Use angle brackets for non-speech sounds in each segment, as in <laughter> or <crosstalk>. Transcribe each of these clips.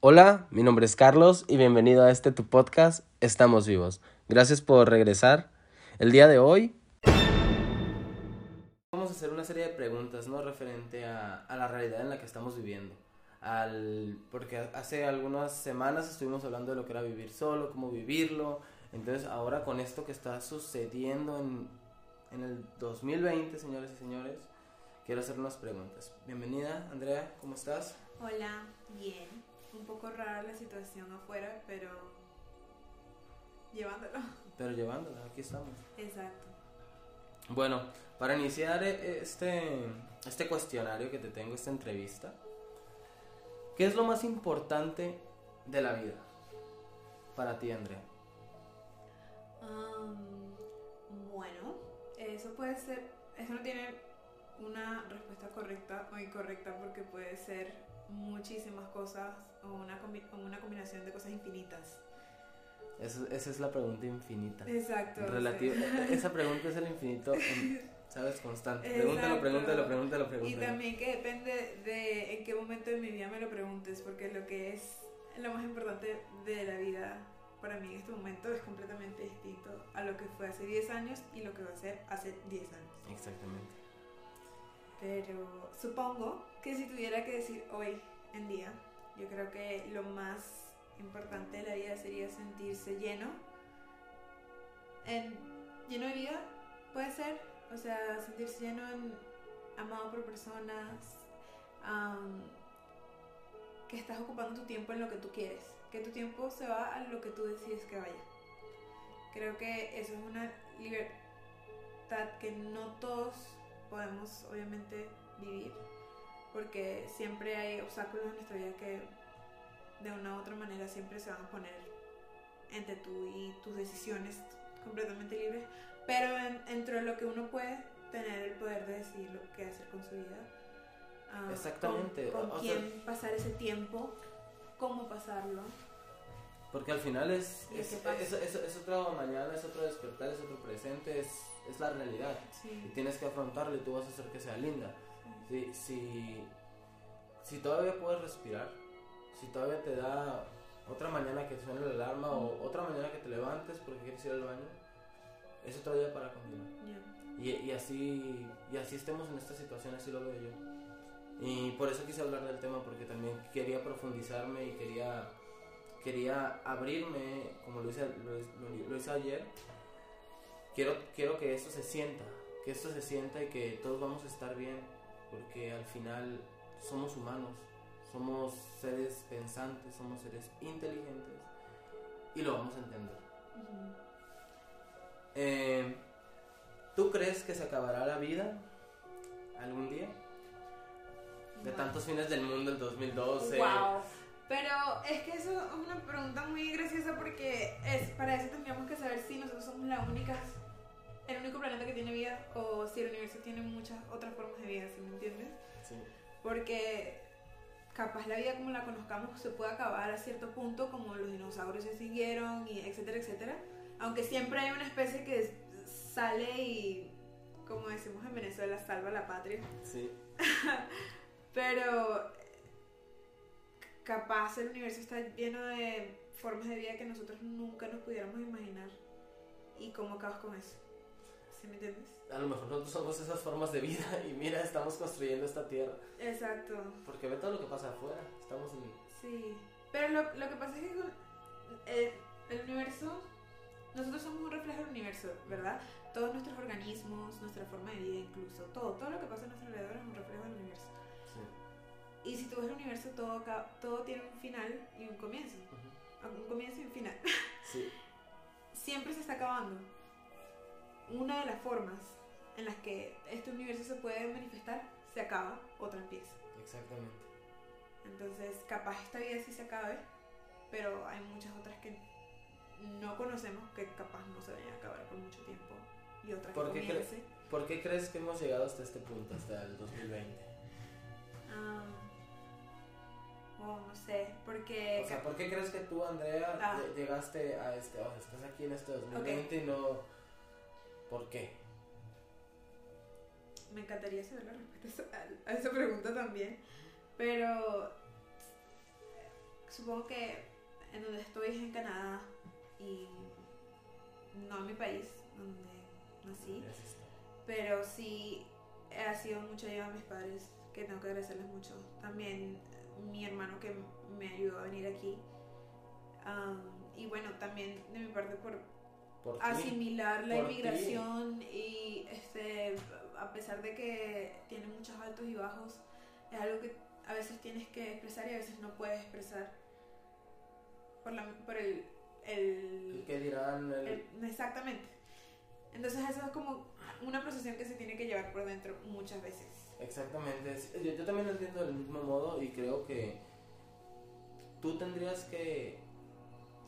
Hola, mi nombre es Carlos y bienvenido a este tu podcast Estamos vivos. Gracias por regresar. El día de hoy vamos a hacer una serie de preguntas, ¿no? Referente a, a la realidad en la que estamos viviendo. Al, porque hace algunas semanas estuvimos hablando de lo que era vivir solo, cómo vivirlo. Entonces ahora con esto que está sucediendo en, en el 2020, señores y señores, quiero hacer unas preguntas. Bienvenida, Andrea, ¿cómo estás? Hola, bien. Un poco rara la situación afuera, pero llevándolo. <laughs> Pero llevándola, aquí estamos. Exacto. Bueno, para iniciar eh, este, este cuestionario que te tengo, esta entrevista, ¿qué es lo más importante de la vida para ti, Andrea? Am, bueno, eso puede ser, eso no tiene una respuesta correcta o incorrecta porque puede ser muchísimas cosas o una, combi- o una combinación de cosas infinitas. Esa, esa es la pregunta infinita. Exacto. Relativo, sí. <laughs> esa pregunta es el infinito, ¿sabes? Constante. Pregúntalo, Exacto. pregúntalo, pregúntalo, Y pregúntalo. también que depende de en qué momento de mi vida me lo preguntes, porque lo que es lo más importante de la vida para mí en este momento es completamente distinto a lo que fue hace 10 años y lo que va a ser hace 10 años. Exactamente. Pero supongo que si tuviera que decir hoy en día, yo creo que lo más importante de la vida sería sentirse lleno. En, lleno de vida, puede ser. O sea, sentirse lleno en amado por personas. am, que estás ocupando tu tiempo en lo que tú quieres. Que tu tiempo se va a lo que tú decides que vaya. Creo que eso es una libertad que no todos podemos obviamente vivir porque siempre hay obstáculos en nuestra vida que de una u otra manera siempre se van a poner entre tú y tus decisiones completamente libres. Pero en- dentro de lo que uno puede tener el poder de decidir lo que hacer con su vida ah, Exactamente, con, con o sea- quién pasar ese tiempo cómo pasarlo. Porque al final es, ¿Y es, es, es- es otro mañana, es otro despertar, es otro presente, es, es la realidad. Y sí, tienes que afrontarlo y tú vas a hacer que sea linda. Si, si, si todavía puedes respirar, si todavía te da otra mañana que suene la alarma o otra mañana que te levantes porque quieres ir al baño, es otro día para continuar. Ya. Y, y así y así estemos en esta situación, así lo veo yo. Y por eso quise hablar del tema, porque también quería profundizarme y quería, quería abrirme, como lo hice, lo hice ayer. Quiero, quiero que esto se sienta, que esto se sienta y que todos vamos a estar bien, porque al final somos humanos, somos seres pensantes, somos seres inteligentes y lo vamos a entender. Eh, ¿Tú crees que se acabará la vida algún día? De Wow. tantos fines del mundo el 2012. Wow. Pero es que eso es una pregunta muy graciosa porque es para eso tendríamos que saber si nosotros somos la única, el único planeta que tiene vida o si el universo tiene muchas otras formas de vida, ¿sí me entiendes? Sí. Porque capaz la vida como la conozcamos se puede acabar a cierto punto, como los dinosaurios se siguieron y etcétera, etcétera. Aunque siempre hay una especie que sale y, como decimos en Venezuela, salva la patria. Sí. <laughs> Pero capaz el universo está lleno de formas de vida que nosotros nunca nos pudiéramos imaginar. ¿Y cómo acabas con eso? ¿Sí me entiendes? A lo mejor nosotros somos esas formas de vida y mira, estamos construyendo esta tierra. Exacto, Porque ve todo lo que pasa afuera. Estamos en... sí. Pero lo, lo que pasa es que el, el universo, nosotros somos un reflejo del universo, ¿verdad? Todos nuestros organismos, nuestra forma de vida incluso, todo, todo lo que pasa a nuestro alrededor es un reflejo del universo. Sí. Y si tú ves el universo, todo, todo tiene un final y un comienzo. Ujú. Un comienzo y un final. Sí. <laughs> siempre se está acabando. Una de las formas en las que este universo se puede manifestar se acaba, otra empieza. Exactamente. Entonces, capaz esta vida sí se acabe, pero hay muchas otras que no conocemos que capaz no se vayan a acabar por mucho tiempo y otras que ¿Por qué cre- comience. ¿Por qué crees que hemos llegado hasta este punto, hasta el 2020? Ah, oh, no sé, porque O sea, ¿por qué crees que tú, Andrea, Ah. lle- llegaste a este, o sea, estás aquí en este 2020 y no... ¿Por qué? me encantaría saber la respuesta a esa- a esa pregunta también, pero supongo que en donde estoy es en Canadá y no en mi país, donde nací, pero sí ha sido mucha ayuda a mis padres, que tengo que agradecerles mucho. También mi hermano que me ayudó a venir aquí. Um, y bueno, también de mi parte por, asimilar la inmigración y este, a pesar de que tiene muchos altos y bajos, es algo que a veces tienes que expresar y a veces no puedes expresar por, la, por el, el... ¿Qué dirán? exactamente. Entonces eso es como una procesión que se tiene que llevar por dentro muchas veces. Exactamente. Yo, yo también lo entiendo del mismo modo y creo que tú tendrías que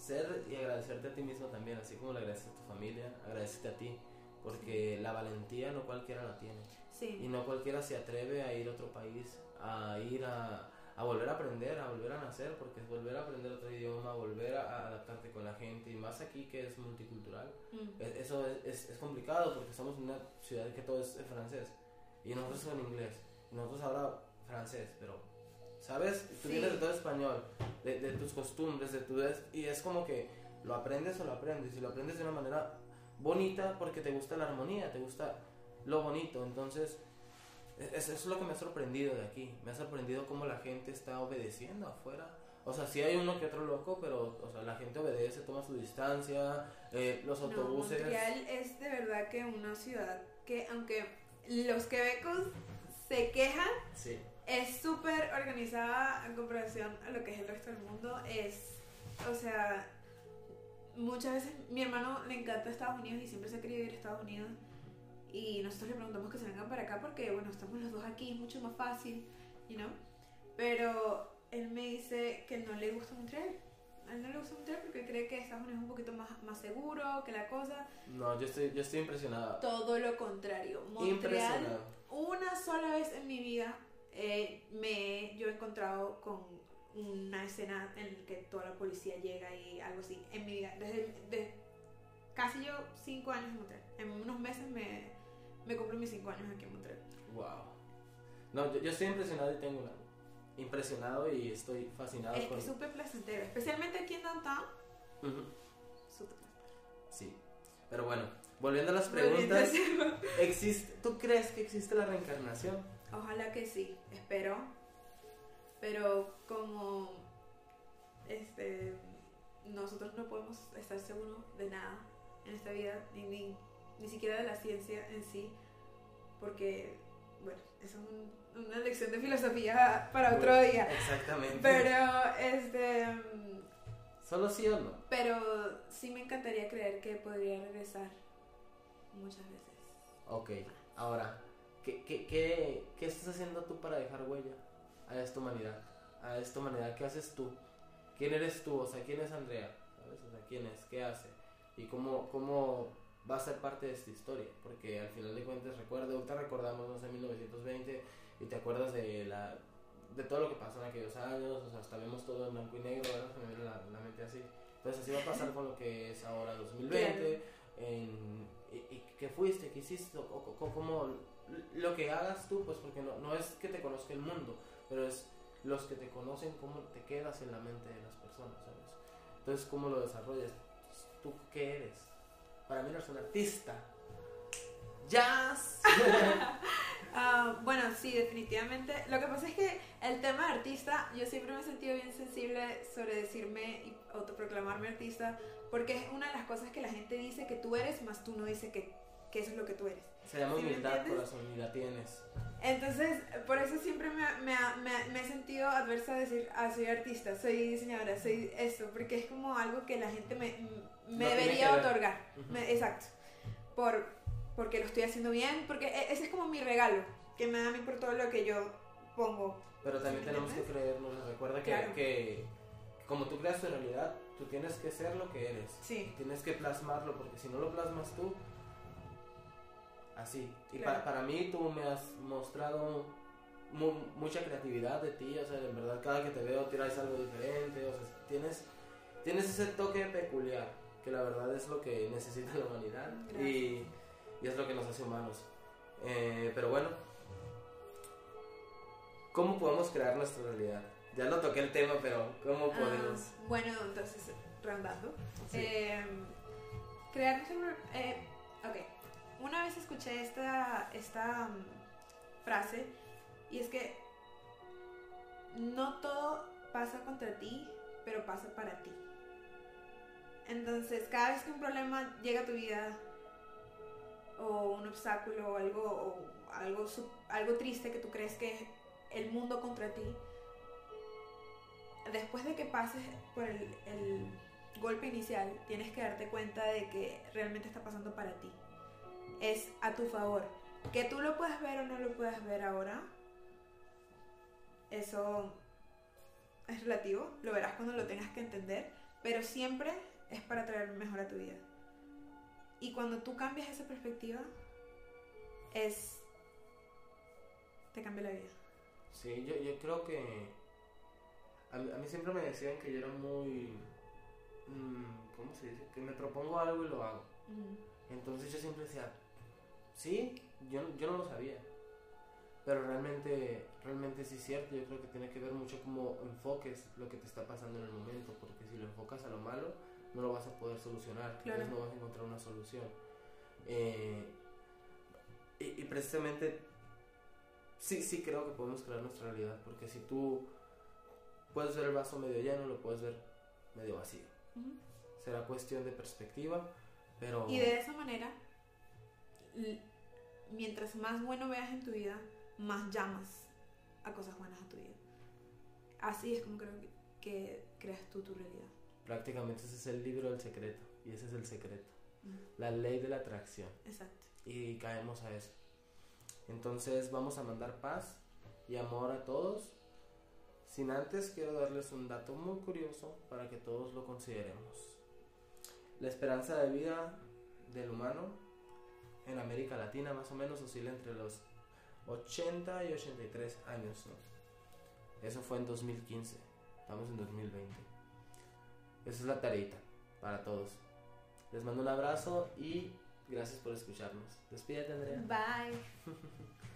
ser y agradecerte a ti mismo también, así como le agradeces a tu familia, agradecerte a ti, porque la valentía no cualquiera la tiene. Sí. Y no cualquiera se atreve a ir a otro país, a ir a, a volver a aprender, a volver a nacer, porque es volver a aprender otro idioma, volver a, adaptarte con la gente, y más aquí que es multicultural. Mm. eso es, es, complicado porque estamos en una ciudad que todo es francés, y nosotros en inglés, y nosotros ahora francés, pero ¿sabes? Tú vienes de todo español, de, de, tus costumbres, de tu... Y es como que lo aprendes o lo aprendes, y lo aprendes de una manera bonita porque te gusta la armonía, te gusta lo bonito, entonces... Eso es lo que me ha sorprendido de aquí. Me ha sorprendido cómo la gente está obedeciendo afuera. O sea, sí hay uno que otro loco, pero o sea, la gente obedece, toma su distancia, eh, los autobuses. No, Montreal es de verdad que una ciudad que, aunque los quebecos se quejan, sí es súper organizada en comparación a lo que es el resto del mundo. Es, o sea, muchas veces mi hermano le encanta Estados Unidos y siempre se ha querido ir a Estados Unidos. Y nosotros le preguntamos que se vengan para acá porque, bueno, estamos los dos aquí, es mucho más fácil, you know? Pero él me dice que no le gusta Montreal. A él no le gusta Montreal porque cree que Estados Unidos es un poquito más, más seguro, que la cosa. No, yo estoy, yo estoy impresionada. Todo lo contrario. Montreal, una sola vez en mi vida eh, me yo he encontrado con una escena en la que toda la policía llega y algo así en mi vida. Desde, casi yo cinco años en Montreal. En unos meses me, me cumplo mis cinco años aquí en Montreal. Wow. No, yo, estoy impresionado y tengo una, impresionado y estoy fascinado. Es que súper placentero, especialmente aquí en Downtown. Súper Sí. Pero bueno, volviendo a las preguntas, ¿existe, ¿tú crees que existe la reencarnación? Ojalá que sí, espero. Pero como este nosotros no podemos estar seguros de nada en esta vida, ni, ni, ni siquiera de la ciencia en sí, porque, bueno, es una lección de filosofía para otro día. Exactamente. Pero, este... Solo sí o no. Pero sí me encantaría creer que podría regresar muchas veces. Ok, ahora, ¿Qué, qué, qué, qué estás haciendo tú para dejar huella a esta humanidad? A esta humanidad, ¿qué haces tú? ¿Quién eres tú? O sea, ¿quién es Andrea? ¿Sabes? O sea, ¿quién es? ¿Qué hace? ¿Y cómo, cómo va a ser parte de esta historia? Porque al final de cuentas, recuerdo, ahorita recordamos, no sé, 1920 y te acuerdas de la de todo lo que pasó en aquellos años, o sea, hasta vemos todo en blanco y negro, ¿verdad? Se me viene la, la, mente así. Entonces así va a pasar con lo que es ahora 2020, en, y, qué fuiste, qué hiciste, o, cómo lo que hagas tú, pues porque no, no es que te conozca el mundo, pero es los que te conocen, cómo te quedas en la mente de las personas, ¿sabes? Entonces, ¿cómo lo desarrollas? ¿Tú qué eres? Para mí eres un artista. ¡Jazz! uh, <laughs> bueno, sí, definitivamente. Lo que pasa es que el tema de artista, yo siempre me he sentido bien sensible sobre decirme y autoproclamarme artista, porque es una de las cosas que la gente dice que tú eres, más tú no dices que, que eso es lo que tú eres. Se llama humildad, corazón, y la tienes. Entonces, por eso siempre me, me, me, me, he sentido adversa a decir, ah, soy artista, soy diseñadora, soy esto, porque es como algo que la gente me, me debería otorgar. exacto. Por, porque lo estoy haciendo bien, porque e, ese es como mi regalo, que me da a mí por todo lo que yo pongo. Pero también tenemos que creernos, recuerda que, que, como tú creas tu realidad, tú tienes que ser lo que eres. Sí. Tienes que plasmarlo, porque si no lo plasmas tú, así. Y para, mí tú me has mostrado mucha creatividad de ti, o sea, en verdad cada que te veo tiras algo diferente, o sea, tienes, tienes ese toque peculiar, que la verdad es lo que necesita la humanidad y, y, es lo que nos hace humanos. Eh, pero bueno, ¿cómo podemos crear nuestra realidad? Ya no toqué el tema, pero ¿cómo Ah, podemos? bueno, entonces, rondando. Sí. Eh, crear nuestro- eh, ok, una vez escuché esta, esta mm, frase y es que no todo pasa contra ti, pero pasa para ti. Entonces, cada vez que un problema llega a tu vida, o un obstáculo, o algo, algo, algo triste que tú crees que es el mundo contra ti, después de que pases por el, el golpe inicial, tienes que darte cuenta de que realmente está pasando para ti. Es a tu favor. Que tú lo puedas ver o no lo puedas ver ahora, eso es relativo, lo verás cuando lo tengas que entender, pero siempre es para traer mejor a tu vida. Y cuando tú cambias esa perspectiva, es... te cambia la vida. Sí, yo, yo creo que. A mí, a mí siempre me decían que yo era muy. mm, ¿Cómo se dice? Que me propongo algo y lo hago. Entonces yo siempre decía, sí, yo, yo no lo sabía. Pero realmente, realmente sí es cierto. Yo creo que tiene que ver mucho cómo enfoques lo que te está pasando en el momento. Porque si lo enfocas a lo malo, no lo vas a poder solucionar. Claro. Entonces no vas a encontrar una solución. Eh, y, y precisamente, sí, sí creo que podemos crear nuestra realidad. Porque si tú puedes ver el vaso medio lleno, lo puedes ver medio vacío. Será cuestión de perspectiva, pero... Y de esa manera, mientras más bueno veas en tu vida, más llamas a cosas buenas a tu vida. Así es como creo que, que creas tú tu realidad. Prácticamente ese es el libro del secreto. Y ese es el secreto. Ujú. La ley de la atracción. Exacto. Y caemos a eso. Entonces vamos a mandar paz y amor a todos. Sin antes quiero darles un dato muy curioso para que todos lo consideremos. La esperanza de vida del humano América Latina más o menos oscila entre los 80 y 83 años. ¿no? Eso fue en 2015. Estamos en 2020. Esa es la tareita para todos. Les mando un abrazo y gracias por escucharnos. Despídete, Andrea. Bye. <laughs>